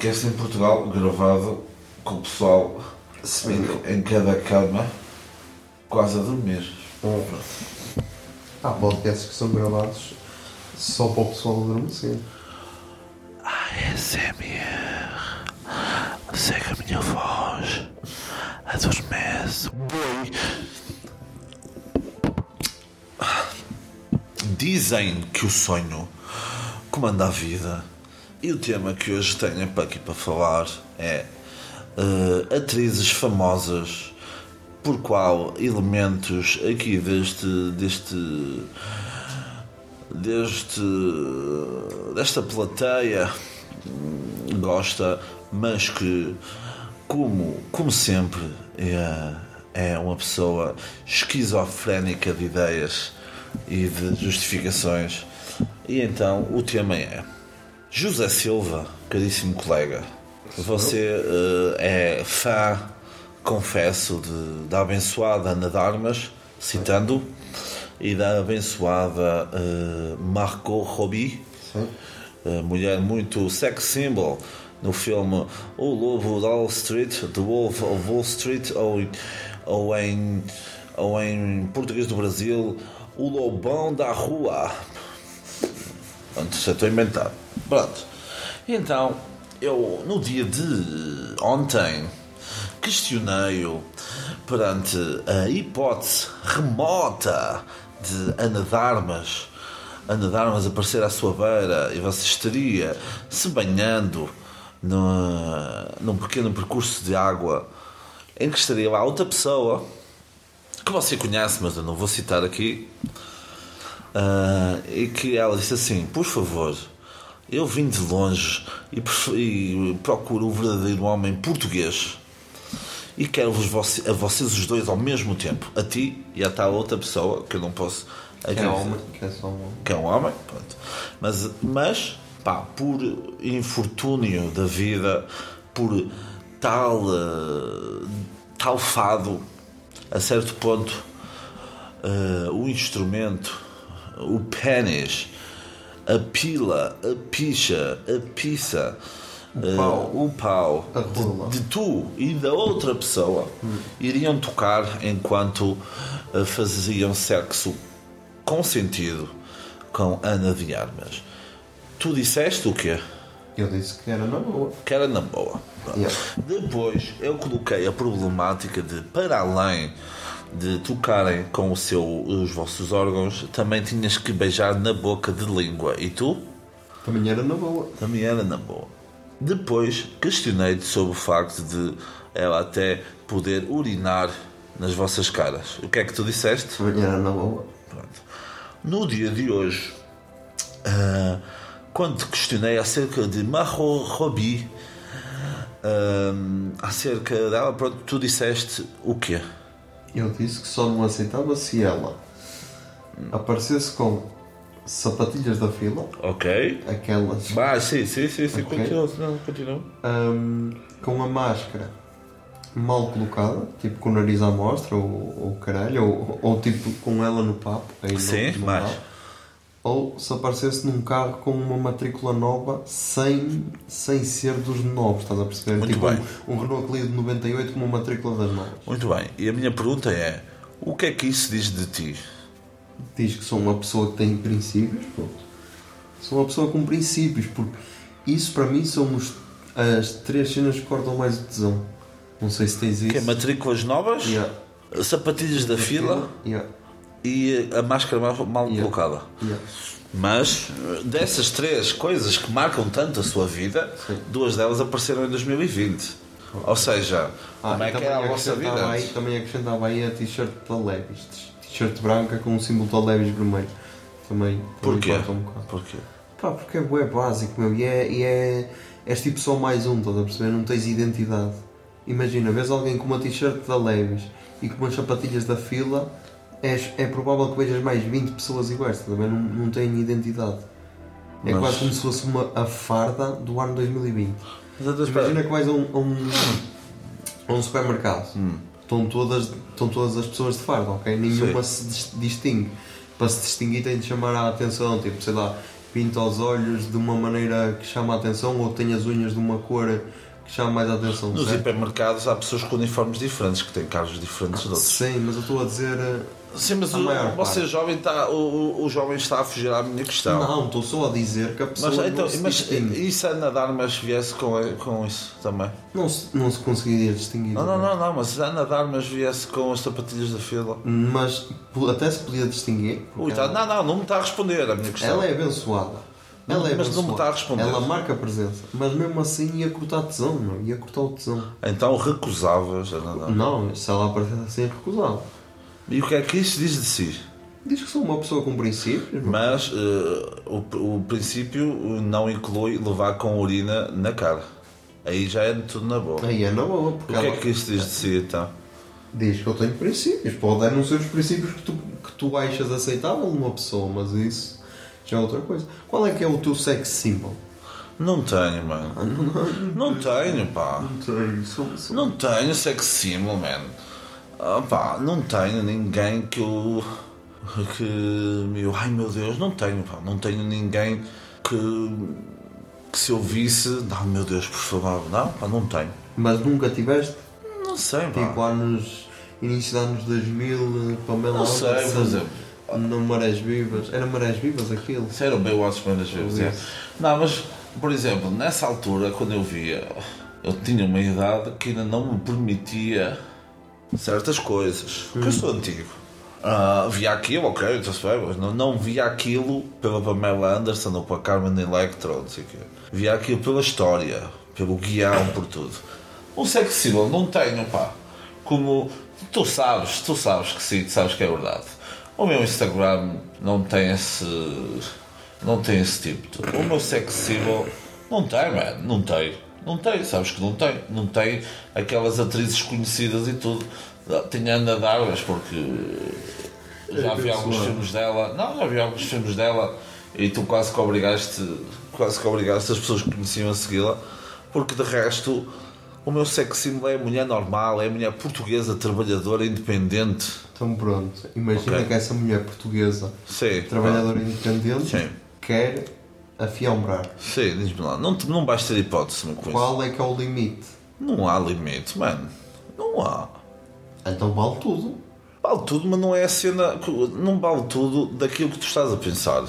podcast em Portugal gravado com o pessoal em, em cada cama, quase a dormir. Há podcasts que são gravados só para o pessoal adormecer. ASMR. Segue a minha voz. Adormece. Boi. Dizem que o sonho comanda a vida. E o tema que hoje tenho para aqui para falar é eh, atrizes famosas por qual elementos aqui deste deste deste desta plateia gosta mas que como como sempre é, é uma pessoa esquizofrénica de ideias e de justificações. E então o tema é José Silva caríssimo colega você eh, é fã confesso, de, da abençoada Ana Darmas, citando, e da abençoada uh, Margot Robbie, uh, mulher muito sex symbol no filme O Lobo de Wall Street, The Wolf of Wall Street, ou, ou, em, ou em português do Brasil, O Lobão da Rua. Já estou a inventar. Pronto. Então, eu no dia de ontem questionei-o perante a hipótese remota de Ana Darmas, Ana Darmas aparecer à sua beira e você estaria se banhando no, num pequeno percurso de água em que estaria lá outra pessoa que você conhece, mas eu não vou citar aqui, ah, e que ela disse assim: Por favor, eu vim de longe e, e procuro um verdadeiro homem português e quero-vos voce- a vocês os dois ao mesmo tempo, a ti e a tal outra pessoa que eu não posso Que é homem, que é só um homem. que é um homem, pronto. Mas, mas pá, por infortúnio da vida, por tal, eh, tal fado, a certo ponto, eh, o instrumento, o pênis, a pila, a picha, a pizza, eh, pau. o pau de, de tu e da outra pessoa iriam tocar enquanto eh, faziam sexo consentido com Ana de Armas. Tu disseste o quê? Eu disse que era na boa. Que era na boa. Yeah. Depois eu coloquei a problemática de, para além de tocarem com o seu, os vossos órgãos, também tinhas que beijar na boca de língua. E tu? Também era na boa. Também era na boa. Depois questionei-te sobre o facto de ela até poder urinar nas vossas caras. O que é que tu disseste? Também era na boa. Pronto. No dia de hoje, ah, quando te questionei acerca de Margot Robbie, ah, acerca dela, pronto, tu disseste o quê? Eu disse que só não aceitava se ela aparecesse com sapatilhas da fila, Ok. aquelas Ah, sim, sim, sim, sim. Ok. Continua, não, continua. hum, com a máscara mal colocada, tipo com o nariz à mostra, ou, ou caralho, ou, ou tipo com ela no papo. Aí Sim, não mais. dá. Ou se aparecesse num carro com uma matrícula nova sem, sem ser dos novos, estás a perceber? Muito tipo bem. Um, um Renault Clio de 98 com uma matrícula das novas. Muito bem. E a minha pergunta é: o que é que isso diz de ti? Diz que sou uma pessoa que tem princípios, pronto. Sou uma pessoa com princípios, porque isso para mim são os- as três cenas que cortam mais o tesão. Não sei se tens isso. Que é matrículas novas, Yeah. sapatilhas da fila Yeah. E a máscara mal, mal Yeah. colocada. Yeah. Mas dessas três coisas que marcam tanto a sua vida, Sim. duas delas apareceram em 2020. Ou seja, Ah, como é que também era a vossa vida? Aí, também acrescentava aí a t-shirt da Levis. T-shirt branca com o símbolo da Levis vermelho. Também. Porquê? um. Porquê? Pá, porque é bué básico, meu. E é, e é. És tipo só mais um, estás a perceber? Não tens identidade. Imagina, vês alguém com uma t-shirt da Levis e com umas sapatilhas da fila, és, é provável que vejas mais 20 pessoas iguais, ver? Não, não têm identidade. É Mas- quase como se fosse uma, a farda do ano 2020. Mas então, espera. Imagina que vais a um, a um, a um supermercado. Hum. Estão, todas, estão todas as pessoas de farda, ok? Nenhuma se dis- distingue. Para se distinguir tem de chamar a atenção, tipo, sei lá, pinta os olhos de uma maneira que chama a atenção ou tem as unhas de uma cor que chama mais a atenção. Nos certo? hipermercados há pessoas com uniformes diferentes, que têm carros diferentes de outros. Sim, mas eu estou a dizer. Sim, mas A o, você jovem está, o, o- jovem está a fugir à minha questão. Não, estou só a dizer que a pessoa Mas, então, não, se mas distingue. isso é nadar, mas viesse com, com isso também. não, se, não se conseguiria distinguir. Não, não, não, não, mas é nadar, mas viesse com as sapatilhas da fila. Mas até se podia distinguir. Ui, tá, ela, não, não, não me está a responder a minha questão. ela é abençoada. Ela é mas não me está a responder. Ela marca a presença. Mas mesmo assim ia cortar tesão, não? Ia cortar o tesão. Então recusavas a nadar. Não, se ela aparecesse assim, recusava. E o que é que isso diz de si? Diz que sou uma pessoa com princípios. não? Mas eh, o, o princípio não inclui levar com urina na cara. Aí já é tudo na boa. Aí é na boa, O que é ela que isso diz de si então? diz que eu tenho princípios. Pode não ser os princípios que tu, que tu achas aceitável numa pessoa, mas isso já é outra coisa. Qual é que é o teu sex symbol? Não tenho, mano. Não tenho, pá. Não sei, sou, sou- Não tenho sex symbol, man. Ah, pá, não tenho ninguém que eu. que. meu, ai meu Deus, não tenho, pá. Não tenho ninguém que. que se eu visse. Não, meu Deus, por favor, não, pá, não tenho. Mas nunca tiveste, Não sei, pá. tipo, anos, início de anos 2000, Pamela Não sei, Anderson, por exemplo. No Marés Vivas. Era Marés Vivas aquilo? Isso era o Baywatch primeiras vezes. é. Não, mas, por exemplo, nessa altura, quando eu via, eu tinha uma idade que ainda não me permitia certas coisas. Porque eu sou antigo. Ah, via aquilo, ok, está-se bem, mas não, não via aquilo pela Pamela Anderson ou pela Carmen Electra, não sei o quê. Via aquilo pela história, pelo guião, por tudo. Um sex symbol não tenho, pá. Como tu sabes, tu sabes que sim, tu sabes que é verdade. O meu Instagram não tem esse. Não tem esse tipo. de- O meu sex symbol não tem, man, não tem. Não tem, sabes que não tem. Não tem aquelas atrizes conhecidas e tudo. Tinha Ana Darvas porque já vi alguns pessoal. filmes dela. Não, já vi alguns filmes dela e tu quase que obrigaste, quase que obrigaste as pessoas que conheciam a segui-la, porque de resto o meu sex symbol é a mulher normal, é a mulher portuguesa, trabalhadora, independente. Então pronto, imagina Ok. que essa mulher portuguesa, Sim. trabalhadora independente, Sim. quer afiambrar. Sim, diz-me lá. Não, não vais ter hipótese com isso. Qual é que é o limite? Não há limite, mano. Não há. Então vale tudo. Vale tudo, mas não é a cena. Não vale tudo daquilo que tu estás a pensar.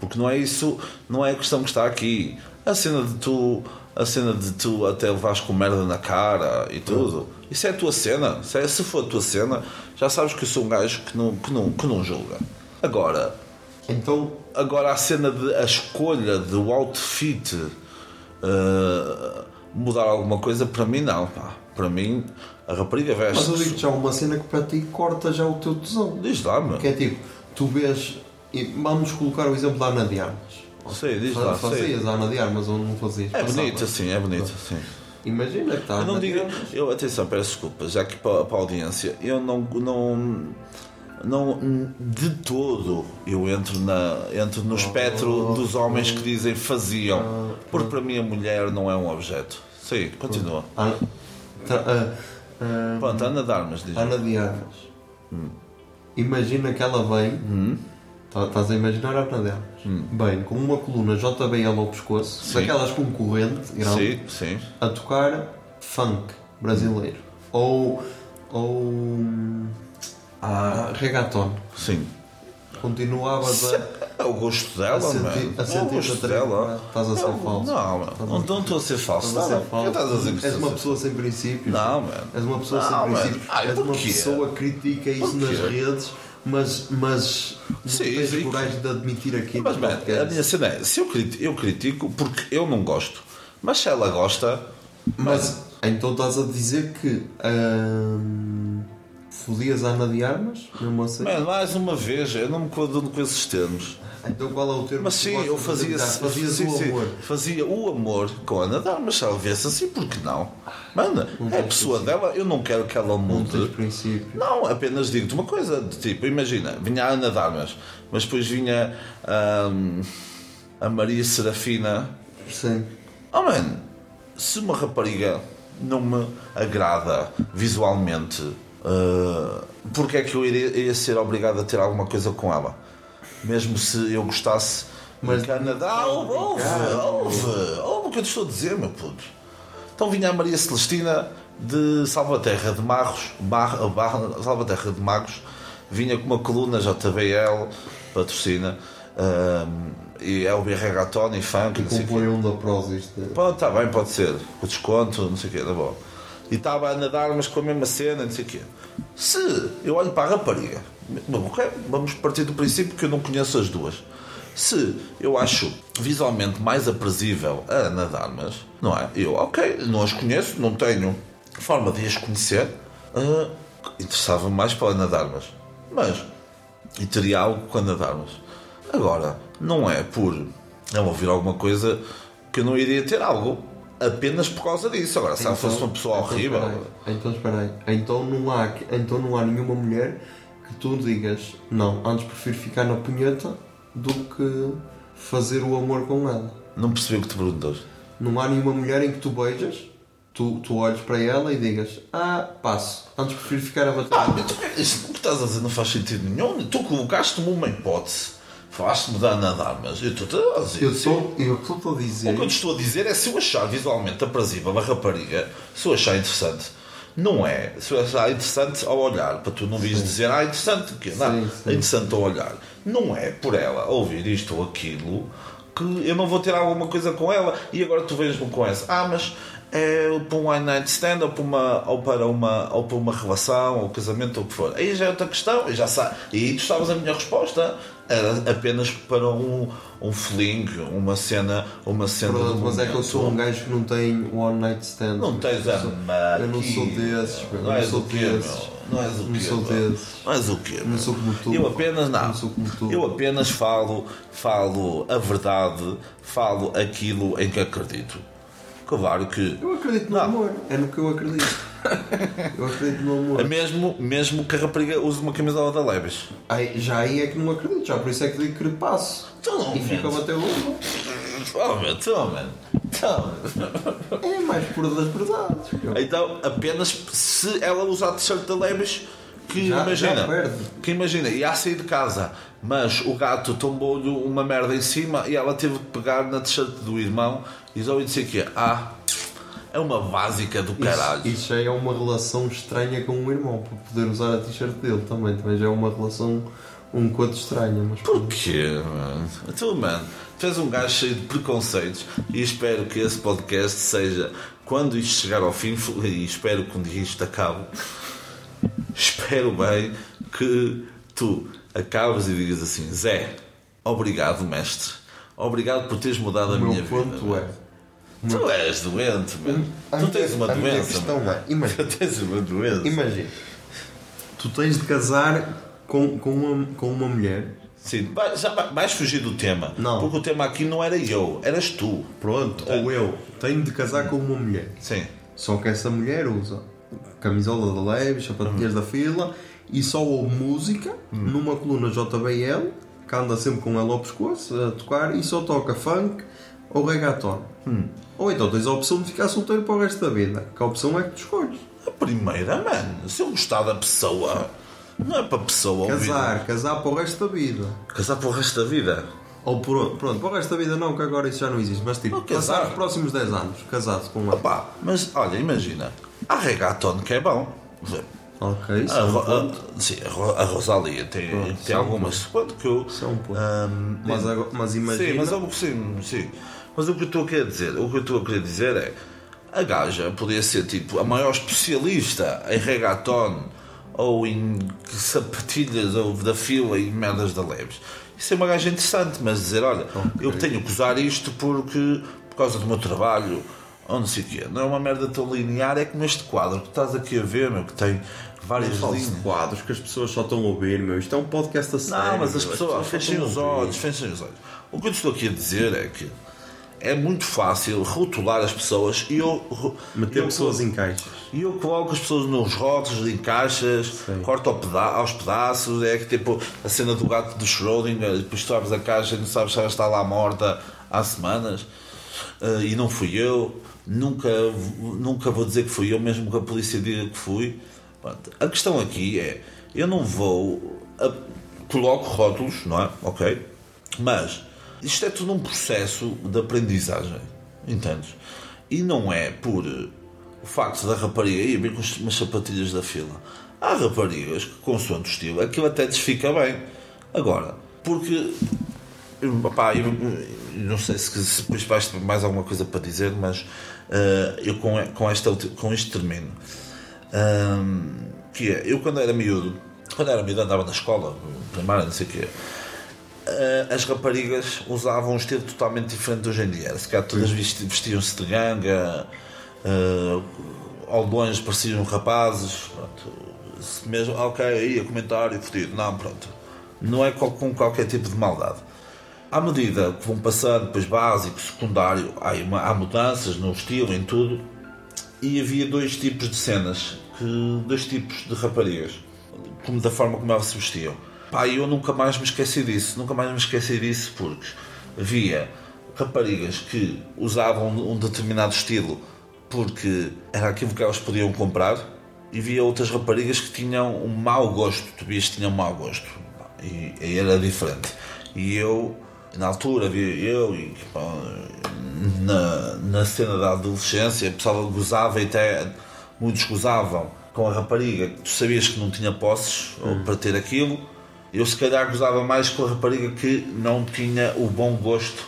Porque não é isso, não é a questão que está aqui. A cena de tu. A cena de tu até levares com merda na cara e tudo. Isso é a tua cena. Se, é- se for a tua cena, já sabes que eu sou um gajo que não, que não, que não julga. Agora, Então, Agora a cena de a escolha do outfit uh, mudar alguma coisa, para mim não. Pá. Para mim, a rapariga mas eu veste. digo já uma cena que para ti corta já o teu tesão. Diz lá, meu. Que é tipo, tu vês. e Vamos colocar o exemplo da Ana de Armas. Sei, diz lá. Fazias a Ana de Armas ou não fazias? É Passava. bonito, sim, é bonito, sim. Imagina que está a Eu não digo. Eu, atenção, peço desculpa, já que para, para a audiência, eu não. não não, de todo eu entro, na, entro no espectro dos homens que dizem faziam, porque para mim a mulher não é um objeto. Sim, continua. Ah, ah, Pronto, Ana de Armas, diz. Ana de Armas. Imagina que ela vem. Hum. tá- Estás a imaginar a Ana de Armas. Bem, com uma coluna JBL ao pescoço, Sim. daquelas com corrente grande, Sim, sim. a tocar funk brasileiro. Ou. Ou. Ah, reggaeton. Sim. Continuavas a. É o gosto dela, A sentir- mano. a É o sentir gosto outra- dela. Estás a ser falso. Não, mano. Não, estou a ser falso. Estás a ser falso. O que estás a dizer que És uma pessoa sem princípios. Não, mano. És uma pessoa sem princípios. Ai, És uma pessoa que critica isso nas redes, mas, mas Sim, tens sim. coragem de admitir aqui Mas, no mano, a minha cena é: se eu critico, eu critico porque eu não gosto. Mas se ela gosta. Mas então estás a dizer que hum, fodias a Ana de Armas? Mesmo assim? Mano, mais uma vez, eu não me coaduno com esses termos. Então qual é o termo Mas que sim, eu fazia? Fazias sim, o sim, amor. fazia o amor com a Ana de Armas. Se ela viesse assim, por que não? Mano, é a pessoa dela, eu não quero que ela Não mude. tens princípio. Não, apenas digo-te uma coisa, de tipo, imagina, vinha a Ana de Armas, mas depois vinha a Maria Serafina. Sim. Oh man, se uma rapariga não me agrada visualmente, ah, porque é que eu iria, iria ser obrigado a ter alguma coisa com ela? Mesmo se eu gostasse Mas Canadá, houve, houve, houve, houve o que eu te estou a dizer, meu puto. Então vinha a Maria Celestina de Salvaterra de Marros, Bar, Bar, Salvaterra de Magos, vinha com uma coluna JBL, patrocina, hum, e é o Reggaeton e funk, E não sei o quê. compõe um da Prozis. de- Pode, está bem, pode ser. O desconto, não sei o quê, tá bom. E estava a nadar, mas com a mesma cena, não sei o quê. Se eu olho para a rapariga, vamos partir do princípio que eu não conheço as duas. Se eu acho visualmente mais aprazível a nadar, mas não é? Eu, ok, não as conheço, não tenho forma de as conhecer, ah, interessava-me mais para nadar, mas, mas e teria algo com a nadarmos. Agora, não é por ela ouvir alguma coisa que eu não iria ter algo apenas por causa disso. Agora, se ela fosse uma pessoa então, horrível. espera aí. Então espera aí. Então não, há, então não há nenhuma mulher que tu digas não, antes prefiro ficar na punheta do que fazer o amor com ela. Não percebi o que te perguntas. Não há nenhuma mulher em que tu beijas, tu, tu olhes para ela e digas ah, passo, antes prefiro ficar a bater. Ah, mas tu- isso que estás a dizer não faz sentido nenhum. Tu colocaste-me uma hipótese, falaste-me de nadar, mas eu estou a dizer. eu estou eu estou a O dizer. que eu te estou a dizer é se eu achar visualmente aprazível a rapariga, se eu achar interessante, não é. Se eu achar interessante ao olhar, para tu não vires dizer, ah, interessante, o quê? Não, Sim, sim. é interessante ao olhar. Não é por ela ouvir isto ou aquilo que eu não vou ter alguma coisa com ela e agora tu vês-me com essa. Ah, mas é para um one night stand ou para uma, ou para uma, ou para uma relação ou casamento ou o que for. Aí já é outra questão, eu já sabe. E tu sabes a minha resposta. Apenas para um, um fling, uma cena, uma cena Pronto, mas é que eu sou um gajo que não tem one night stand. Não tens a Eu não sou desses. Não és sou desses. Não és o Não quê, sou meu? desses. Não és o quê, Não sou como tu. Eu apenas não. Não sou. Eu apenas falo, falo a verdade, falo aquilo em que acredito. Claro que Eu acredito no Não. amor. É no que eu acredito. eu acredito no amor. mesmo, mesmo que a rapariga use uma camisola da Levis. Aí, já aí é que não acredito. Já por isso é que digo que passo. Então E fica a man. bater louco. Oh, meu, então, man. Então, man. É mais pura das verdades. Então, apenas se ela usar a t-shirt da Levis, que Já- imagina, já que imagina, ia sair de casa, mas o gato tombou-lhe uma merda em cima e ela teve que pegar na t-shirt do irmão e só disse que ah, é uma básica do caralho. Isso, isso já é uma relação estranha com o irmão. Para poder usar a t-shirt dele também. Também já é uma relação um quanto estranha. Mas Porquê, mano? Tu, mano, tu és um gajo cheio de preconceitos e espero que esse podcast seja, quando isto chegar ao fim, e espero que um dia isto acabe, espero bem que tu acabes e digas assim: Zé, obrigado, mestre. Obrigado por teres mudado a o meu minha vida. ponto mano. é. Tu és doente, mano. Tu tens uma doença. questão é, imagina. Tu tens uma doença. Imagina. Tu tens de casar com, com, uma, com uma mulher. Sim, vai- já vai- vais fugir do tema. Não. Porque o tema aqui não era eu, eras tu. Pronto. Ou eu. Tenho de casar com uma mulher. Sim. Só que essa mulher usa camisola da Leves, sapatilhas da fila e só ouve música numa coluna JBL que anda sempre com ela ao pescoço a tocar e só toca funk ou reggaeton. Ou então tens a opção de ficar solteiro para o resto da vida. Que a opção é que tu escolhes. A primeira, mano, se eu gostar da pessoa, não é para a pessoa ouvir. Casar, casar para o resto da vida. Casar para o resto da vida. Ou por, pronto, para o resto da vida não, que agora isso já não existe. Mas tipo, casar. os próximos 10 anos casado com ela. Pá, mas olha, imagina, há reggaeton que é bom. Ok, isso A, é um a- sim, a Ro- a Rosalia tem, Pronto, tem um algumas. Quanto que eu. Isso é um ponto. Ahm, Mas, agora- mas imagina. Sim, mas, é o que- sim, sim. Mas o que eu estou a querer dizer, o que eu estou a querer dizer é a gaja podia ser tipo a maior especialista em reggaeton ou em sapatilhas ou da fila e merdas da leves. Isso é uma gaja interessante, mas dizer, olha, eu tenho que usar isto porque por causa do meu trabalho ou não sei o quê. Não é uma merda tão linear, é como este quadro que estás aqui a ver, meu, que tem várias linhas. quadros que as pessoas só estão a ouvir, meu. Isto é um podcast a sério. Não, mas as pessoas só fechem estão a os olhos, fechem os olhos. O que eu te estou aqui a dizer é que é muito fácil rotular as pessoas e eu, Meter eu, pessoas em caixas. e eu coloco as pessoas nos rótulos, em caixas, corto ao peda aos pedaços. É que tipo a cena do gato de Schrödinger, depois tu abres a caixa e não sabes se ela está lá morta há semanas. Ah, e não fui eu, nunca, nunca vou dizer que fui eu, mesmo que a polícia diga que fui. Pronto, A questão aqui é: eu não vou. a- coloco rótulos, não é? Ok? Mas Isto é tudo um processo de aprendizagem, entendes? E não é por o facto da rapariga ir bem com umas sapatilhas da fila. Há raparigas que, consoante o estilo, aquilo até lhes fica bem. Agora, porque. Opá, eu, não sei se, depois vais ter mais alguma coisa para dizer, mas uh, eu com, com, esta, com isto termino. Um, que é, eu quando era miúdo, quando era miúdo andava na escola, primária, não sei o quê, as raparigas usavam um estilo totalmente diferente hoje em dia. Se calhar todas vestiam-se de ganga, uh, ao longe pareciam rapazes, pronto. mesmo, ok, aí a comentário, fodido, não, pronto. Não é com qualquer tipo de maldade. À medida que vão passando, depois básico, secundário, há, uma, há mudanças no estilo, em tudo, e havia dois tipos de cenas, que, dois tipos de raparigas, como da forma como elas se vestiam. Pá, eu nunca mais me esqueci disso, nunca mais me esqueci disso porque havia raparigas que usavam um determinado estilo porque era aquilo que elas podiam comprar e havia outras raparigas que tinham um mau gosto, tu vias que tinham um mau gosto e, e era diferente. E eu, na altura, havia eu e na, na cena da adolescência, o pessoal gozava e até muitos gozavam com a rapariga que tu sabias que não tinha posses hum. para ter aquilo. Eu se calhar gozava mais com a rapariga que não tinha o bom gosto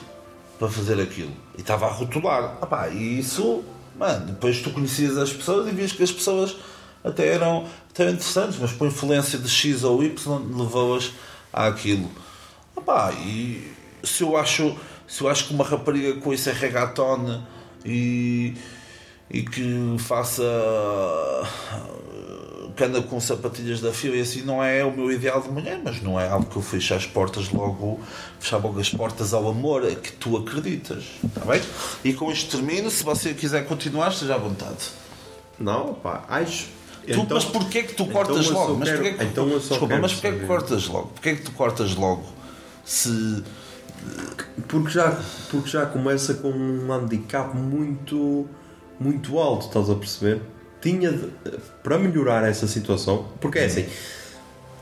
para fazer aquilo. E estava a rotular. Epá, e isso, mano, depois tu conhecias as pessoas e vias que as pessoas até eram, até eram interessantes, mas por influência de X ou Y levou-as àquilo. Epá, e se eu acho se eu acho que uma rapariga com isso é reggaeton e, e que faça que anda com sapatilhas da fila e assim não é o meu ideal de mulher, mas não é algo que eu feche as portas logo, fechar logo as portas ao amor, é que tu acreditas, está bem? E com isto termino, se você quiser continuar, esteja à vontade. Não, pá, acho. Tu, então, mas porquê que tu cortas então logo? Mas porquê que, então eu só desculpa, mas porquê que cortas logo? Porquê que tu cortas logo? Se porque já, porque já começa com um handicap muito, muito alto, estás a perceber? Tinha de, para melhorar essa situação, porque é assim,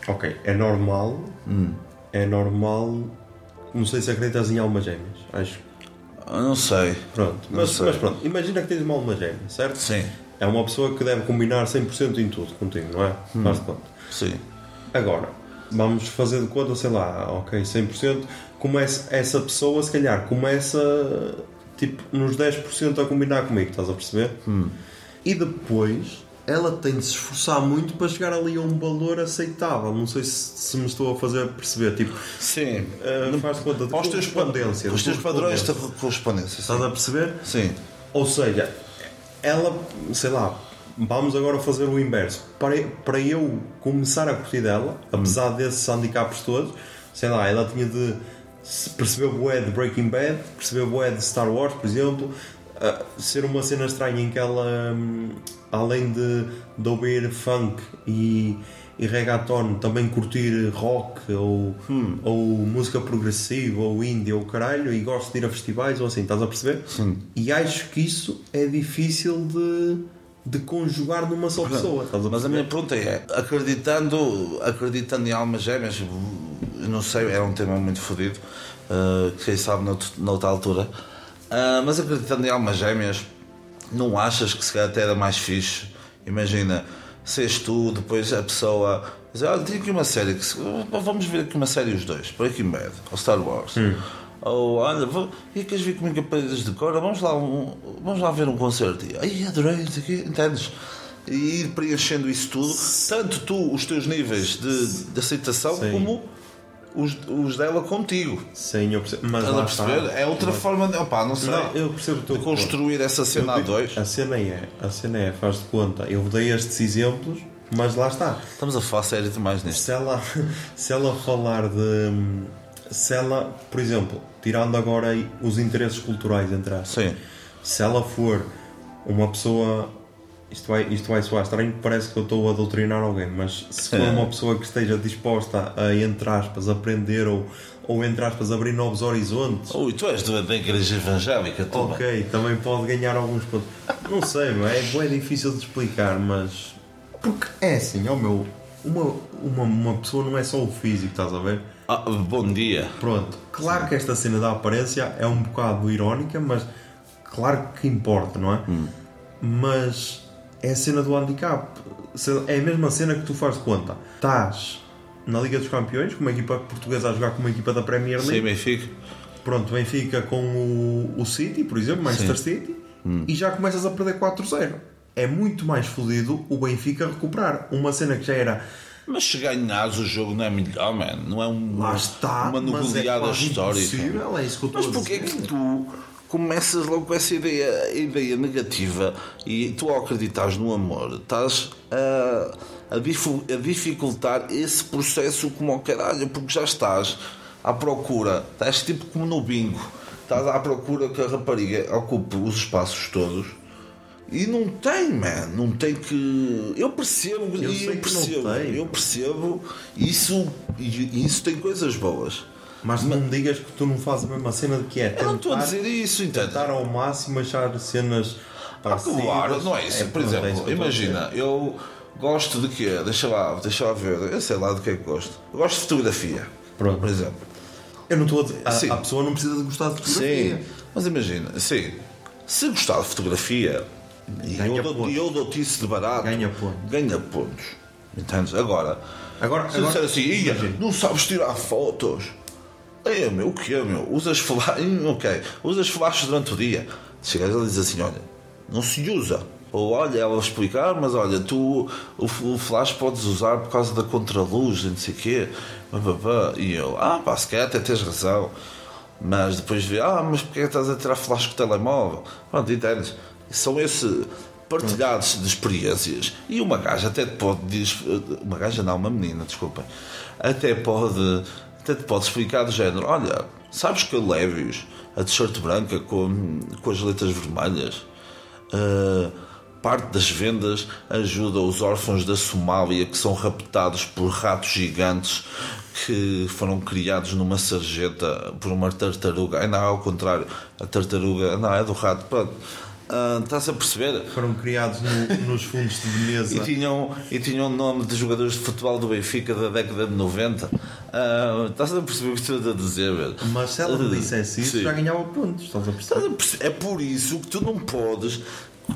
ok, é normal, hum. é normal, não sei se acreditas em almas gêmeas, acho. não sei. Pronto, mas, sei. mas pronto, imagina que tens uma alma gêmea, certo? Sim. É uma pessoa que deve combinar 100% em tudo contigo, não é? Hum. Faz de conta. Sim. Agora, vamos fazer de conta, sei lá, ok, 100%, começa, essa pessoa, se calhar, começa tipo nos 10% a combinar comigo, estás a perceber? Hum. E depois ela tem de se esforçar muito para chegar ali a um valor aceitável. Não sei se, se me estou a fazer perceber. Tipo, sim, uh, faz conta de correspondência. Os teus padrões de correspondência. Estás a perceber? Sim. Ou seja, ela, sei lá, vamos agora fazer o inverso. Para, para eu começar a curtir dela, apesar hum. desses handicaps todos, sei lá, ela tinha de percebeu bué de Breaking Bad, percebeu bué de Star Wars, por exemplo, uh, ser uma cena estranha em que ela, um, além de, de ouvir funk e, e reggaeton, também curtir rock ou, hum. ou música progressiva ou indie ou caralho e gosta de ir a festivais ou assim, estás a perceber? Sim. E acho que isso é difícil de de conjugar numa só pessoa. A Mas a minha pergunta é: acreditando, acreditando em almas gêmeas, não sei, é um tema muito fodido, uh, quem sabe noutra altura, uh, mas acreditando em almas gêmeas, não achas que se calhar até era mais fixe? Imagina, seres tu, depois a pessoa dizer, olha, tem aqui uma série, que se, vamos ver aqui uma série os dois, Breaking Bad ou Star Wars. Hum. Ou olha, vou, e queres vir comigo a paredes de cor? Vamos lá, um, vamos lá ver um concerto. E, Ai, adorei, não sei o quê, entendes? E ir preenchendo isso tudo, tanto tu, os teus níveis de, de aceitação, Sim. como os, os dela contigo. Sim, eu percebo. Mas Estás a perceber? Está. É outra mas... forma de. Opa, não sei. Não, eu percebo de construir ponto. essa cena eu, a dois. A cena é, a cena é, faz de conta. Eu dei estes exemplos, mas lá está. Estamos a falar sério demais nisto. Se ela, se ela falar de. Se ela, por exemplo, tirando agora os interesses culturais, entre aspas, Sim. se ela for uma pessoa isto vai, isto vai soar estranho, parece que eu estou a doutrinar alguém, mas se for uma pessoa que esteja disposta a, entre aspas, aprender ou, ou entre aspas, abrir novos horizontes. Ui, tu és da igreja evangélica, tu Ok, também pode ganhar alguns pontos. Não sei, é, é difícil de explicar, mas. Porque é assim, ó meu, uma, uma, uma pessoa não é só o físico, estás a ver? Ah, bom dia. Pronto, claro que esta cena da aparência é um bocado irónica, mas claro que importa, não é? Mas é a cena do handicap. É a mesma cena que tu fazes de conta. Estás na Liga dos Campeões, com uma equipa portuguesa a jogar com uma equipa da Premier Sim, League. Benfica. Pronto, Benfica com o, o City, por exemplo, Manchester City, e já começas a perder 4-0. É muito mais fodido o Benfica recuperar. Uma cena que já era. Mas se ganhares o jogo não é melhor, man. Não é um, está, uma é histórica. impossível, é isso que eu Mas porquê é que tu começas logo com essa ideia, ideia negativa e tu ao acreditares no amor estás a, a, a dificultar esse processo como ao caralho, porque já estás à procura, estás tipo como no bingo, estás à procura que a rapariga ocupe os espaços todos. E não tem, man, não tem que. Eu percebo, Eu e eu percebo, tem. eu percebo, isso, e isso tem coisas boas. Mas não me digas que tu não fazes a mesma cena de que é Eu não estou a tentar- dizer isso, entende? tentar ao máximo achar cenas parecidas. Claro, não é isso. Por pronto, é exemplo, imagina, eu gosto de quê? Deixa lá, deixa lá ver, eu sei lá do que é que gosto. Eu gosto de fotografia, Pronto. por exemplo. Eu não estou a dizer. Sim. A, a pessoa não precisa de gostar de fotografia. Sim, mas imagina, sim, se gostar de fotografia e Ganha e eu dou-te isso de barato, Ganha pontos. ganha pontos. Entendes? Agora, Agora- se agora- disser assim, "Ia, imagina. não sabes tirar fotos. É, meu, o que é, meu? Usas flash, ok, usas flash durante o dia. Chegas e dizes assim, olha, não se usa. Ou olha, ela explicar, mas olha, tu o, o flash podes usar por causa da contraluz, não sei o quê. E eu, ah pá, se calhar até tens razão. Mas depois vê, ah, mas porque é estás a tirar flash com o telemóvel? Pronto, entendes? São esse partilhados de experiências. E uma gaja até pode diz, uma gaja não, uma menina, desculpem, até pode até te pode explicar do género, olha, sabes que a Levi's, a t-shirt branca com, com as letras vermelhas, Uh, parte das vendas ajuda os órfãos da Somália que são raptados por ratos gigantes que foram criados numa sarjeta por uma tartaruga. Ai, não, ao contrário, a tartaruga não é do rato. Pronto. Uh, estás a perceber? Foram criados no- nos fundos de Veneza. E tinham, e tinham o nome de jogadores de futebol do Benfica da década de 90. Ah, estás a perceber o que estou a dizer, velho? Mas se ela me dissesse isso, Sim. já ganhava pontos. Estás a perceber? É por isso que tu não podes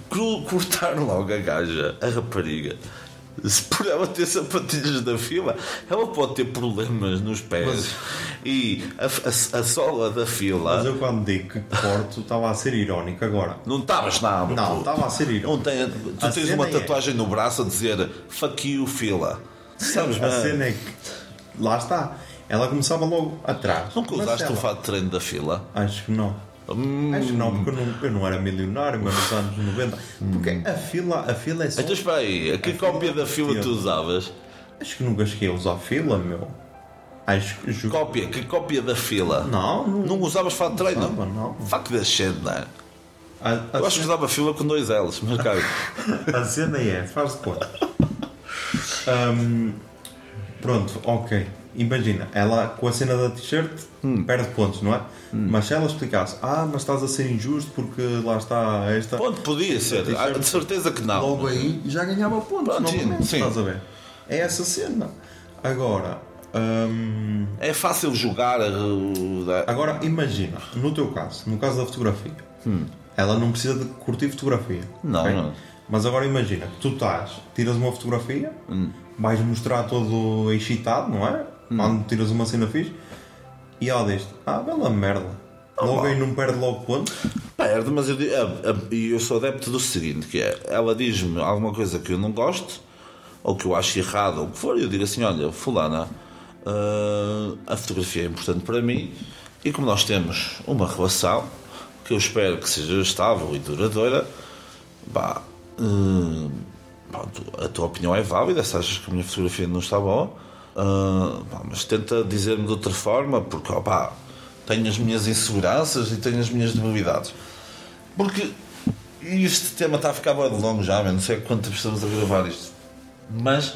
cortar logo a gaja, a rapariga. Se por ela ter sapatilhas da fila, ela pode ter problemas nos pés e a, a- a sola da fila. Mas eu quando digo que corto, estava a ser irónico. Agora, Não estavas nada. não, estava a ser irónico. tem, tu A tens uma é- tatuagem no braço a dizer fuck you, fila. Sabes, A mano? cena é que. Lá está. Ela começava logo atrás. Nunca Mas usaste ela- o fato de treino da fila? Acho que não. Hum, Acho que não, porque eu não, eu não era milionário, mas nos anos 90. Porque a fila, a fila é só. Então espera aí, que cópia da fila tu usavas? Acho que nunca cheguei a usar fila, meu. Acho que. ju- Cópia, que cópia da fila? Não, não. Não usavas de treino? Usava, não. Fuck that shit, não é? A, a Eu acho que usava fila com dois L's, mas cara. A cena é, faz de conta. Hum, pronto, ok. Imagina, ela com a cena da t-shirt Hum. perde pontos, não é? Mas se ela explicasse, ah, mas estás a ser injusto porque lá está esta. Ponto, podia ser. Ah, De certeza que não. Logo aí já ganhava pontos, Pronto, novamente, sim. estás a ver? É essa cena. Agora, hum, É fácil jogar. agora imagina, no teu caso, no caso da fotografia, ela não precisa de curtir fotografia. Hum. Não, ok? não. Mas agora imagina, tu estás, tiras uma fotografia, Hum. vais mostrar todo excitado, não é? Quando tiras uma cena fixe, e ela diz ah, bela merda. Logo vá. aí não perde logo pontos. Perde, mas eu, e eu sou adepto do seguinte: que é, ela diz-me alguma coisa que eu não gosto, ou que eu acho errado, ou o que for, e eu digo assim: olha, Fulana, ah, a fotografia é importante para mim, e como nós temos uma relação que eu espero que seja estável e duradoura, pá, hum, pronto, a tua opinião é válida, se achas que a minha fotografia não está boa, ah, pá, mas tenta dizer-me de outra forma, porque opá, tenho as minhas inseguranças e tenho as minhas debilidades. Porque este tema está a ficar bem longo já, não sei quanto tempo estamos a gravar isto, mas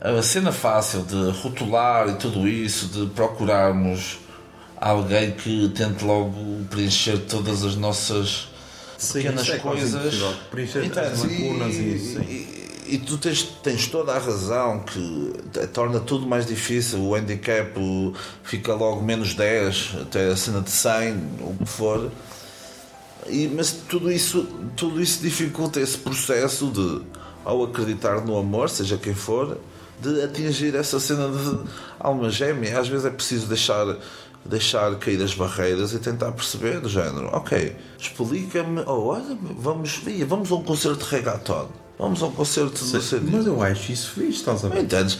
a cena fácil de rotular e tudo isso, de procurarmos alguém que tente logo preencher todas as nossas Sim, pequenas é coisas. Preencher as Entendes? lacunas e isso, sim. e- e tu tens, tens toda a razão que torna tudo mais difícil. O handicap fica logo menos 10, até a cena de 100, o que for. E, mas tudo isso, tudo isso dificulta esse processo de, ao acreditar no amor, seja quem for, de atingir essa cena de alma gêmea. Às vezes é preciso deixar deixar cair as barreiras e tentar perceber do género, ok, explica-me, oh, olha, vamos, vamos a um concerto de reggaeton. Vamos a um concerto de Sim, Mas eu acho isso fixe, estás a ver? Entendes?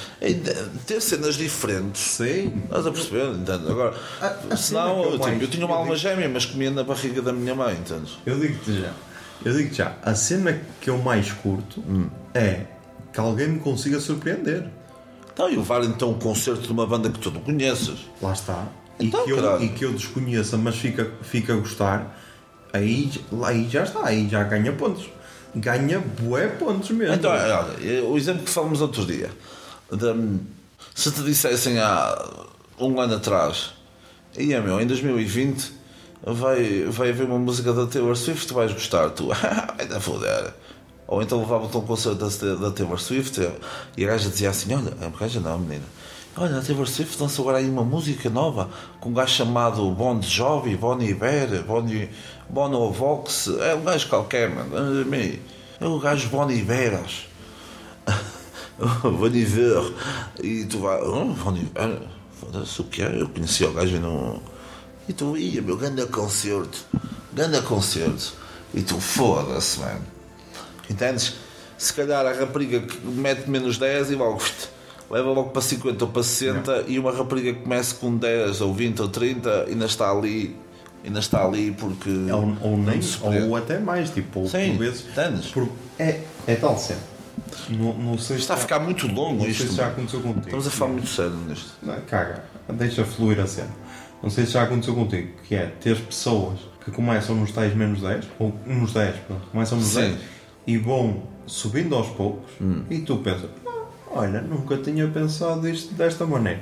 Ter cenas diferentes. Sim. Estás a perceber? Entendes? Agora, a, a senão, eu, tipo, eu tinha uma alma digo... gêmea, mas comia na barriga da minha mãe, entendes? Eu digo-te já. Eu digo já, a cena que eu mais curto hum. é que alguém me consiga surpreender. Então, e levar então um concerto de uma banda que tu não conheces. Lá está então, e, que eu, e que eu desconheça, mas fica, fica a gostar, aí, aí já está, aí já ganha pontos. Ganha bué pontos mesmo. Então, olha, o exemplo que falamos outro dia, de, se te dissessem há um ano atrás, é meu, em 2020 vai, vai haver uma música da Taylor Swift, vais gostar, tu, vai dar foder. Ou então levava-te um concerto da, da Taylor Swift e a gaja dizia assim: Olha, a gaja não, menina Olha, a Taylor Swift lançou agora aí uma música nova com um gajo chamado Bon Jovi, Bon Iver, Bon, Bono Vox. É um gajo qualquer, mano. É o gajo Bon Iveras. bon Iver. E tu vai. Oh, bon Iver. Foda-se o que é? Eu conheci o gajo e não. E tu ia, meu, grande concerto. Grande concerto. E tu foda-se, mano. Entendes? Se calhar a rapariga que mete menos 10 e logo leva logo para 50 ou para 60 não. e uma rapariga que começa com 10 ou 20 ou 30 ainda está ali ainda está ali porque ou, ou nem ou até mais tipo Sim, por vezes por, é, é tal sempre não, não sei está a ficar muito longo não isto sei se já aconteceu contigo. Estamos a falar muito sério nisto. Não, caga. Deixa fluir a cena. Não sei se já aconteceu contigo que é ter pessoas que começam nos tais menos 10 ou nos 10 começam nos Sim. 10 e vão subindo aos poucos hum. e tu pensas olha, nunca tinha pensado isto desta maneira.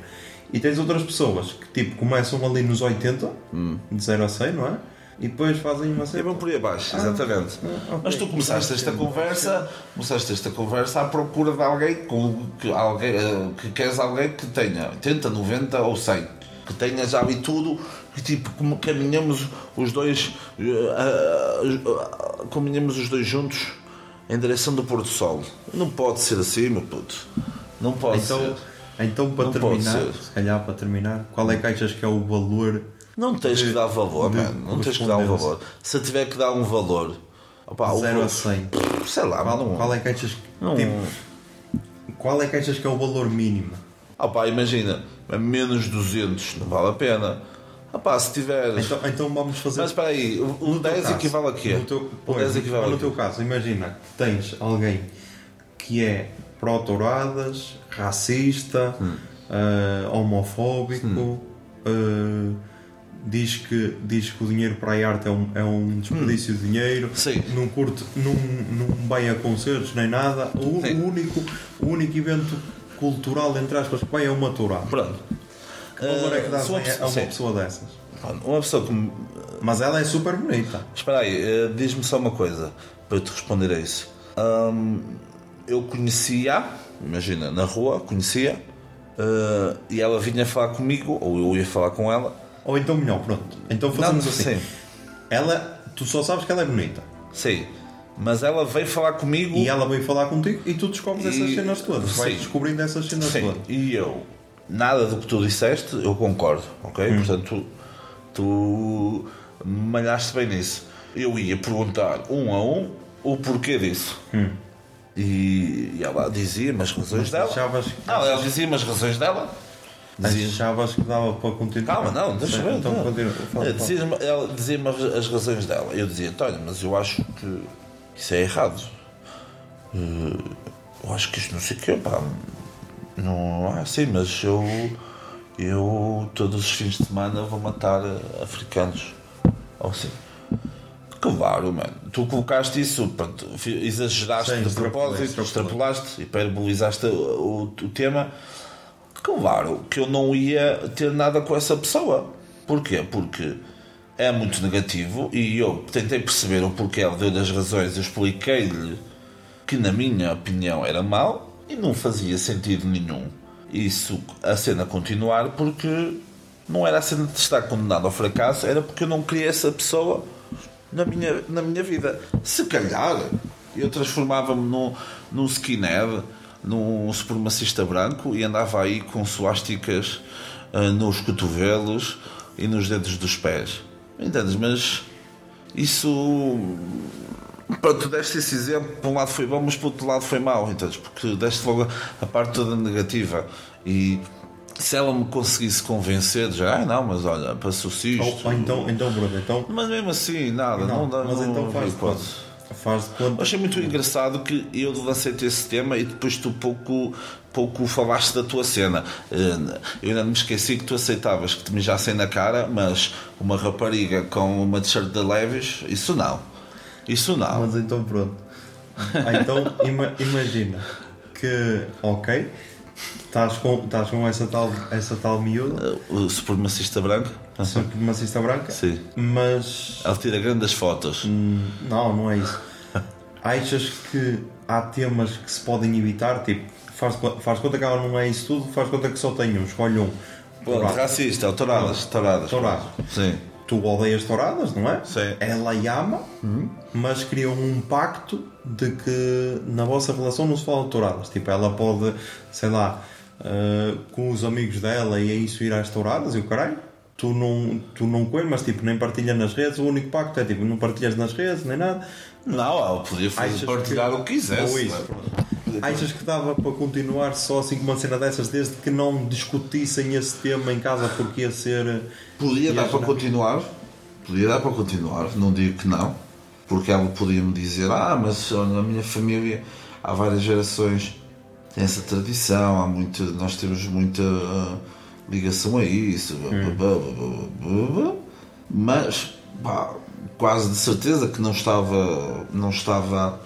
E tens outras pessoas que tipo começam ali nos 80, hum. de 0 a 100, não é? E depois fazem uma série. E vão por aí abaixo, ah, exatamente. Ah, okay. Mas tu começaste esta conversa, começaste esta conversa à procura de alguém com que, alguém, eh, que queres alguém que tenha 80, 90 ou 100. Que tenha já ali tudo e tipo, como caminhamos os dois, uh, uh, uh, caminhamos os dois juntos em direção do Porto Sol. Não pode ser assim, meu puto. Não pode então, ser. Então, para não terminar, se calhar para terminar, qual é que achas que é o valor? Não tens de, que dar valor, de, mano. Não tens que dar um valor. Se tiver que dar um valor, opa, 0 a 100, sei lá, qual, não, qual é que achas que. Não, tipo, qual é que achas que é o valor mínimo? Opa, imagina, menos 200, não vale a pena. Opá, se tiveres. Então, então vamos fazer. Mas espera aí, o 10 caso, equivale a quê? Teu, o 10 equivale no teu caso, imagina que tens alguém que é pró-touradas, racista, hum. uh, homofóbico, hum. uh, diz, que, diz que o dinheiro para a arte é um, é um desperdício hum. de dinheiro, Sim. não curte, não, não vai a concertos nem nada. O, o, único, o único evento cultural, entre aspas, que vai é uma tourada. Pronto. Que valor é que dá a uma sim. pessoa dessas? Uma pessoa que. Mas ela é super bonita. Espera aí, eh, diz-me só uma coisa para eu te responder a isso. Um, eu conhecia, imagina, na rua, conhecia, uh, e ela vinha falar comigo, ou eu ia falar com ela. Ou então melhor, pronto. Então fazemos Não, assim. Sim. Ela, tu só sabes que ela é bonita. Sim. Mas ela veio falar comigo. E ela veio falar contigo e tu descobres e... essas cenas todas. Sim. Vais descobrindo essas cenas sim. todas. E eu nada do que tu disseste eu concordo, ok? Hum. Portanto, tu, tu malhaste bem nisso. Eu ia perguntar um a um o porquê disso. Hum. E, e ela dizia-me as razões dela. Achavas... Não, ela dizia-me as razões dela. Dizia... Achavas que dava para continuar? Calma, não, deixa ver. Então, dizia ela dizia-me as razões dela. Eu dizia, António, mas eu acho que isso é errado. Eh, eu acho que isto não sei o quê, pá não, ah, sim, mas eu, eu todos os fins de semana vou matar africanos. Ou assim. Claro, mano. Tu colocaste isso, pronto, exageraste sim, de propósito, extrapolaste, hiperbolizaste o, o, o tema. Claro que eu não ia ter nada com essa pessoa. Porquê? Porque é muito negativo e eu tentei perceber o porquê, ela deu das razões, eu expliquei-lhe que na minha opinião era mau e não fazia sentido nenhum isso a cena continuar porque não era a cena de estar condenado ao fracasso, era porque eu não queria essa pessoa na minha, na minha vida. Se calhar eu transformava-me num, num skinhead, num supremacista branco e andava aí com suásticas uh, nos cotovelos e nos dedos dos pés. Entendes? Mas isso. Pronto, deste esse exemplo, por um lado foi bom, mas por outro lado foi mau, entendes? Porque deste logo a parte toda negativa. E se ela me conseguisse convencer, já, ah, não, mas olha, passou-se isto. Ou, então, então, Bruno, então. Mas mesmo assim, nada, não, Não, dá. mas não, então faz de conta. Faz de conta. Achei muito engraçado que eu lancei-te esse tema e depois tu pouco, pouco falaste da tua cena. Eh, Eu ainda me esqueci que tu aceitavas que te mijassem na cara, mas uma rapariga com uma t-shirt da Levis, isso não. Isso não. Mas então pronto. Ah, então ima- imagina que, ok, estás com, estás com essa, tal, essa tal miúda, O supremacista branco? supremacista branca, Sim. mas Ela tira grandes fotos. hum, não, não é isso. Achas que há temas que se podem evitar? Tipo, faz, faz conta que ela não é isso tudo, faz conta que só tem um, escolhe um. Pronto. racista, touradas, touradas. Touradas. Sim. Tu odeias touradas, não é? Sim. Ela ama, mas criam um pacto de que na vossa relação não se fala de touradas. Tipo, ela pode, sei lá, eh, com os amigos dela e é isso ir às touradas e o caralho. Tu não, tu não coelho, mas tipo, nem partilha nas redes. O único pacto é tipo, não partilhas nas redes nem nada. Não, ela podia fazer partilhar que- o que quisesse. Ou isso, não pronto. Achas que dava para continuar só assim com uma cena dessas, desde que não discutissem esse tema em casa porque ia ser. Podia ia dar para continuar, podia dar para continuar, não digo que não, porque ela podia me dizer, ah, mas na minha família há várias gerações tem essa tradição, há muito, nós temos muita ah, ligação a isso, blá. mas pá, quase de certeza que não estava, não estava,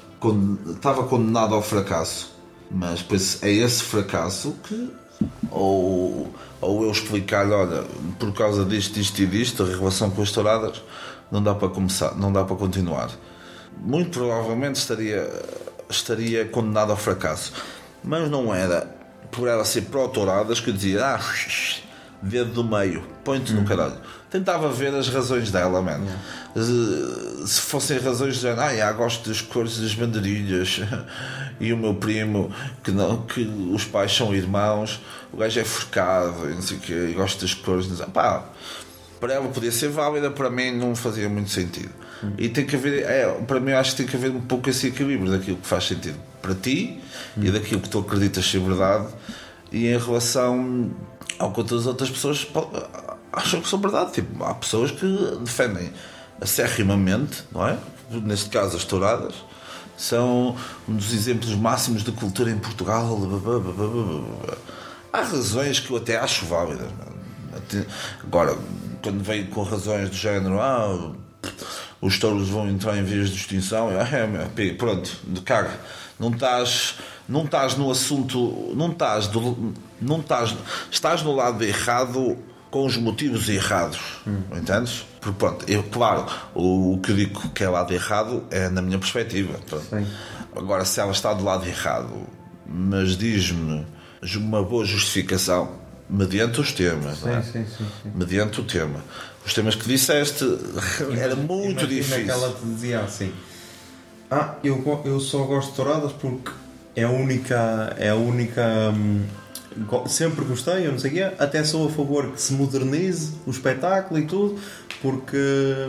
estava condenado ao fracasso. Mas depois é esse fracasso que ou, ou eu explicar-lhe, olha, por causa disto, disto e disto, a relação com as touradas não dá para começar, não dá para continuar. Muito provavelmente estaria, estaria condenado ao fracasso. Mas não era por ela ser pró-touradas que eu dizia, ah, dedo do meio, põe-te no caralho. Tentava ver as razões dela, man. Se- Se fossem razões de ah, já, gosto das cores das bandeirilhas e o meu primo, que, não, que os pais são irmãos, o gajo é forcado e não sei o quê, e gosto das cores. sei- Pá, para ela podia ser válida, para mim não fazia muito sentido. E tem que haver, é, para mim acho que tem que haver um pouco esse equilíbrio daquilo que faz sentido para ti e daquilo que tu acreditas ser verdade e em relação ao que outras outras pessoas po- acham que são verdade. Tipo, há pessoas que defendem acerrimamente, não é? Neste caso as touradas, são um dos exemplos máximos de cultura em Portugal. Há razões que eu até acho válidas. Até- Agora, quando vem com razões do género, ah, os touros vão entrar em vias de extinção, é, pi, pronto, de caga. Não estás, não estás no assunto, não estás, do, não estás, estás no lado errado com os motivos errados, entendes? Porque pronto, eu, claro, o, o que eu digo que é lado errado é na minha perspectiva. Sim. Agora, se ela está do lado errado, mas diz-me uma boa justificação, mediante os temas, não é? sim, sim. mediante o tema. Os temas que disseste era muito Imagina difícil. que ela te dizia assim: Ah, eu, eu só gosto de touradas porque é a única. É a única. Sempre gostei, eu não sei o quê. Até sou a favor que se modernize o espetáculo e tudo, porque.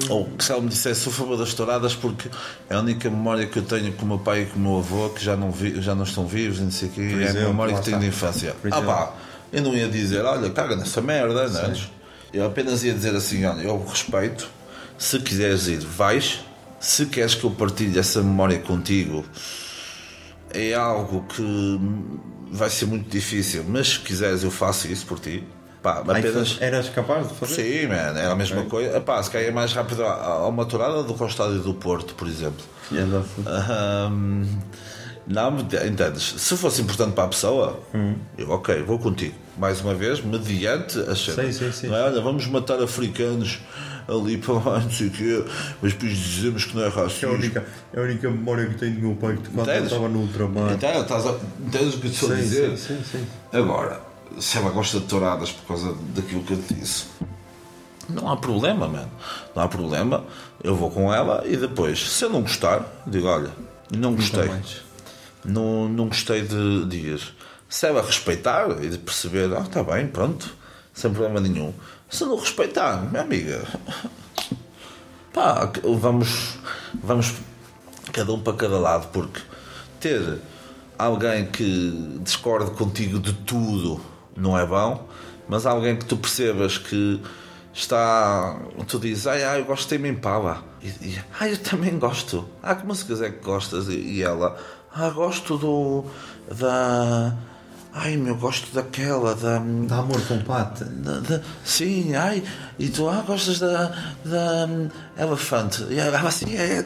Ou que se ela me dissesse sou a favor das touradas porque é a única memória que eu tenho com o meu pai e com o meu avô que já não, vi, já não estão vivos e não sei o quê, é a memória que tenho de infância. Ah pá, eu não ia dizer, olha, caga nessa merda, não é? Eu apenas ia dizer assim, olha, eu respeito, se quiseres ir, vais, se queres que eu partilhe essa memória contigo, é algo que vai ser muito difícil, mas se quiseres eu faço isso por ti. Pá, Ai, apenas... Eras capaz de fazer? Sim, man, era a mesma coisa. Epá, se calhar é mais rápido a, a uma tourada do que ao estádio do Porto, por exemplo. Ahm, não, entendes? Se fosse importante para a pessoa, eu, ok, vou contigo. Mais uma vez, mediante as cenas. Sim, sim, sim. Não é? Olha, vamos matar africanos ali para lá, não sei o quê, mas depois dizemos que não é Que é a racismo. única, é a única memória que tenho do meu pai, que quando eu estava no ultramar. Então, estás a, entendes o que estou a dizer? sim, sim, sim. Agora, se ela gosta de touradas por causa daquilo que eu te disse, não há problema, mano. Não há problema. Eu vou com ela e depois, se eu não gostar, digo: olha, não gostei. Não, não gostei de dias. Se ela respeitar e de perceber, ah, está bem, pronto, sem problema nenhum. Se não respeitar, minha amiga, pá, vamos, vamos cada um para cada lado, porque ter alguém que discorde contigo de tudo não é bom, mas alguém que tu percebas que está. Tu dizes, ai, ai eu gosto de Tame Impala. E, e ah, eu também gosto. Ah, que músicas é que gostas? E, e ela, ah, gosto do. da. Ai, meu, gosto daquela, da. Dá amor com pata. Da- da- sim, ai, e tu ah, gostas da, da hum, Elefante? E ela assim, é,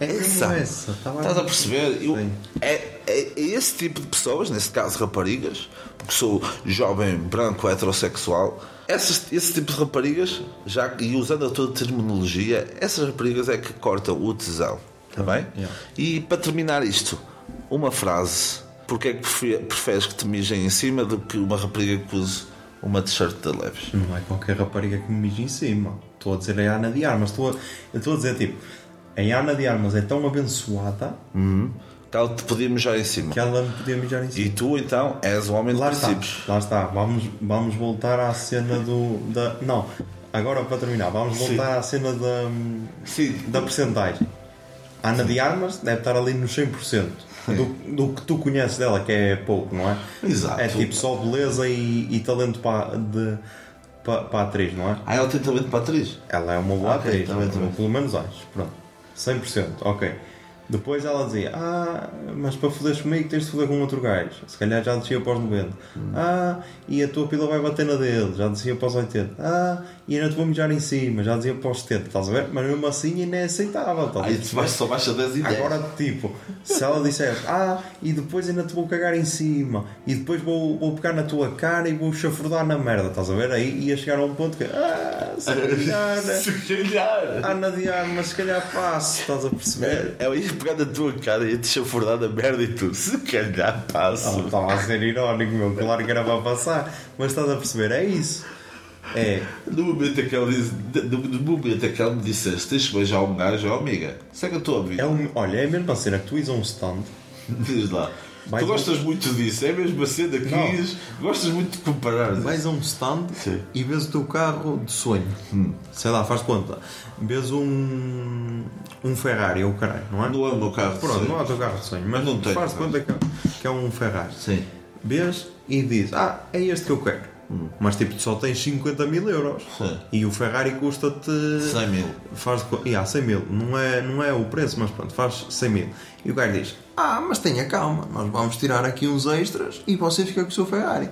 é essa. essa, tá. Estás a perceber? Eu- é, é, é esse tipo de pessoas, nesse caso raparigas, porque sou jovem, branco, heterossexual. Essas, esse tipo de raparigas, já, e usando a tua terminologia, essas raparigas é que cortam o tesão. Está bem? Yeah. E para terminar isto, uma frase. Porque é que prefe- preferes que te mijem em cima do que uma rapariga que use uma t-shirt da Leves? Não é qualquer rapariga que me mije em cima. Estou a dizer a Ana de Armas. Estou a, eu estou a dizer tipo, a Ana de Armas é tão abençoada Que ela te podia mijar em cima. que ela me podia mijar em cima. E tu então és um homem de Lá está, princípios. lá está. Vamos, vamos voltar à cena do. Da, não, agora para terminar, vamos Sim. voltar à cena da, Sim. da percentagem. A Ana de Armas deve estar ali nos 100%. Do, do que tu conheces dela, que é pouco, não é? Exato. É tipo só beleza e, e talento para, de, para, para a atriz, não é? Ah, ela tem talento para atriz. Ela é uma boa Ok, atriz, tá bem, tá bem. pelo menos acho. Pronto, 100%, ok. Depois ela dizia: Ah, mas para foderes comigo tens de foder com outro gajo. Se calhar já descia para os 90. Hum. Ah, e a tua pila vai bater na dele, já descia para os 80. Ah, e ainda te vou mijar em cima, já dizia para os 70. Estás a ver? Mas mesmo assim ainda é aceitável. Estás Aí tu vais só baixa 10 e 10. Agora, tipo, se ela dissesse, ah, e depois ainda te vou cagar em cima, e depois vou, vou pegar na tua cara e vou chafurdar na merda, estás a ver? Aí ia chegar a um ponto que, ah, se calhar, Se calhar. Ana de Armas, se calhar passo, estás a perceber? Ela ia pegar na tua cara e ia te chafurdar da merda e tu. Se calhar passo. Não, Estava a ser irónico, meu, claro que era para passar, mas estás a perceber, é isso. É, No momento que ela disse, no, no momento que ela me disseste tens que beijar um gajo, ó amiga, estou a ouvir. é um, olha, é a mesma cena que tu ires a um stand, Diz lá. Tu gostas muito disso, é a mesma cena que Não. ires, gostas muito de comparar. vais a um stand Sim. e vês o teu carro de sonho. Sei lá, faz conta. Vês um, um Ferrari ou o caralho, não é? Não é o meu carro. Pronto, não é o teu carro de sonho, mas Não tenho, faz não. conta que, é- que é um Ferrari. Sim. Vês e dizes, ah, é este que eu quero. Mas tipo, só tens 50 mil euros. Sim. E o Ferrari custa-te. 100 mil. Faz yeah, 100 mil. Não é, não é o preço, mas pronto, faz 100 mil. E o gajo diz: Ah, mas tenha calma, nós vamos tirar aqui uns extras e você fica com o seu Ferrari.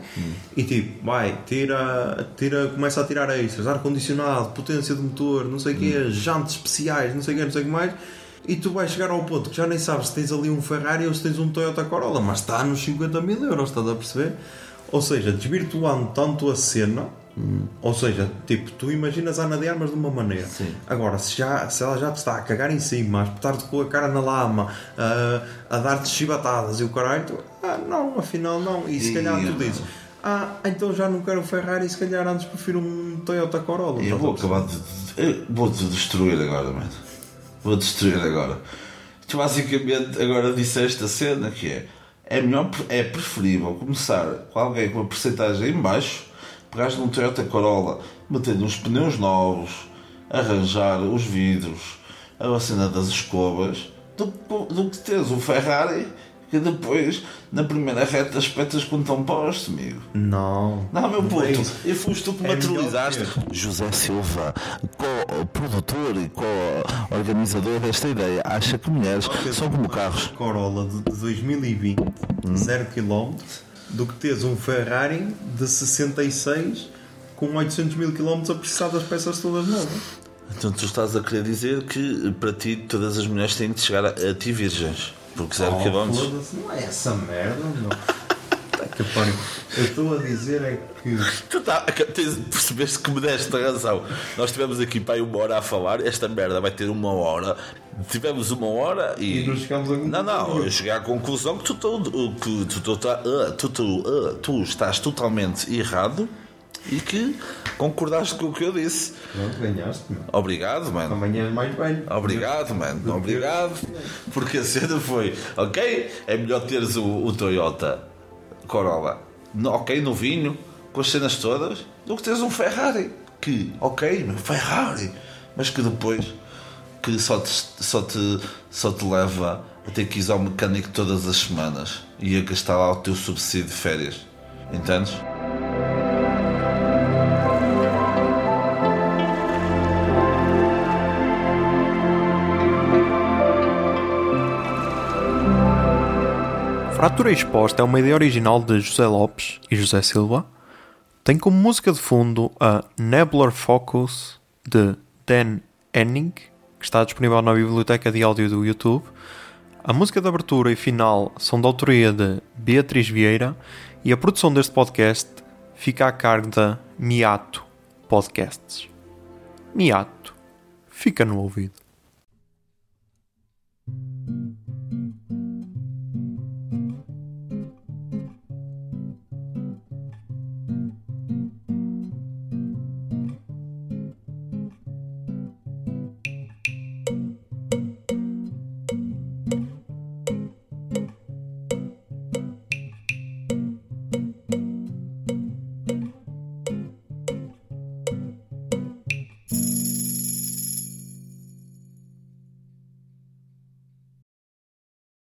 E tipo, vai, tira, tira, começa a tirar extras, ar-condicionado, potência de motor, não sei o quê, jantes especiais, não sei o quê, não sei o que mais. E tu vais chegar ao ponto que já nem sabes se tens ali um Ferrari ou se tens um Toyota Corolla, mas está nos 50 mil euros, estás a perceber? Ou seja, desvirtuando tanto a cena, ou seja, tipo, tu imaginas a Ana de Armas de uma maneira. Sim. Agora, se, já, se ela já te está a cagar em cima, a espetar-te com a cara na lama, a, a dar-te chibatadas e o caralho, tu, ah, não, afinal não. E se E- calhar tu dizes, ah, então já não quero um Ferrari, se calhar antes prefiro um Toyota Corolla. Eu vou acabar de. Vou-te destruir agora, mano. Vou destruir agora. Tu basicamente agora disseste a cena que é. É melhor, é preferível começar com alguém com uma porcentagem em baixo, pegares num Toyota Corolla, meter uns pneus novos, arranjar os vidros, a cena das escovas, do, do que teres um Ferrari que depois, na primeira reta, espetas com tão posto, amigo. Não. Não, meu é puto, isso. e foste tu que É melhor materializaste. ter. José Silva, co-produtor e co-organizador desta ideia, acha que mulheres são como carros. Corolla de de 2020, 0 km, do que teres um Ferrari de 66 com 800 mil km a precisar das peças todas novas. Então tu estás a querer dizer que para ti todas as mulheres têm de chegar a, a ti virgens. Porque 0 Oh, km. foda-se, não é essa merda, meu. que pariu. Eu estou a dizer é que. Tu tá, tens, percebeste que me deste razão. Nós tivemos aqui para uma hora a falar. Esta merda vai ter uma hora. Tivemos uma hora e. E não chegamos a Não, não, eu cheguei à conclusão que tu, tu, que tu, tu, tá- ah, tu, tu, ah, tu estás totalmente errado e que concordaste com o que eu disse. Pronto, ganhaste, meu. Obrigado, mano. Amanhã és mais velho. Obrigado, mano. Obrigado. Porque a cena foi, ok, é melhor teres o, o Toyota Corolla, no- ok, novinho, com as cenas todas, do que teres um Ferrari. Que, ok, meu Ferrari, mas que depois que só te, só te, só te leva a ter que ir ao mecânico todas as semanas e a gastar lá o teu subsídio de férias. Entendes? Fratura Exposta é uma ideia original de José Lopes e José Silva. Tem como música de fundo a Nebular Focus de Dan Henning, que está disponível na biblioteca de áudio do YouTube. A música de abertura e final são da autoria de Beatriz Vieira e a produção deste podcast fica a cargo da Miato Podcasts. Miato, fica no ouvido.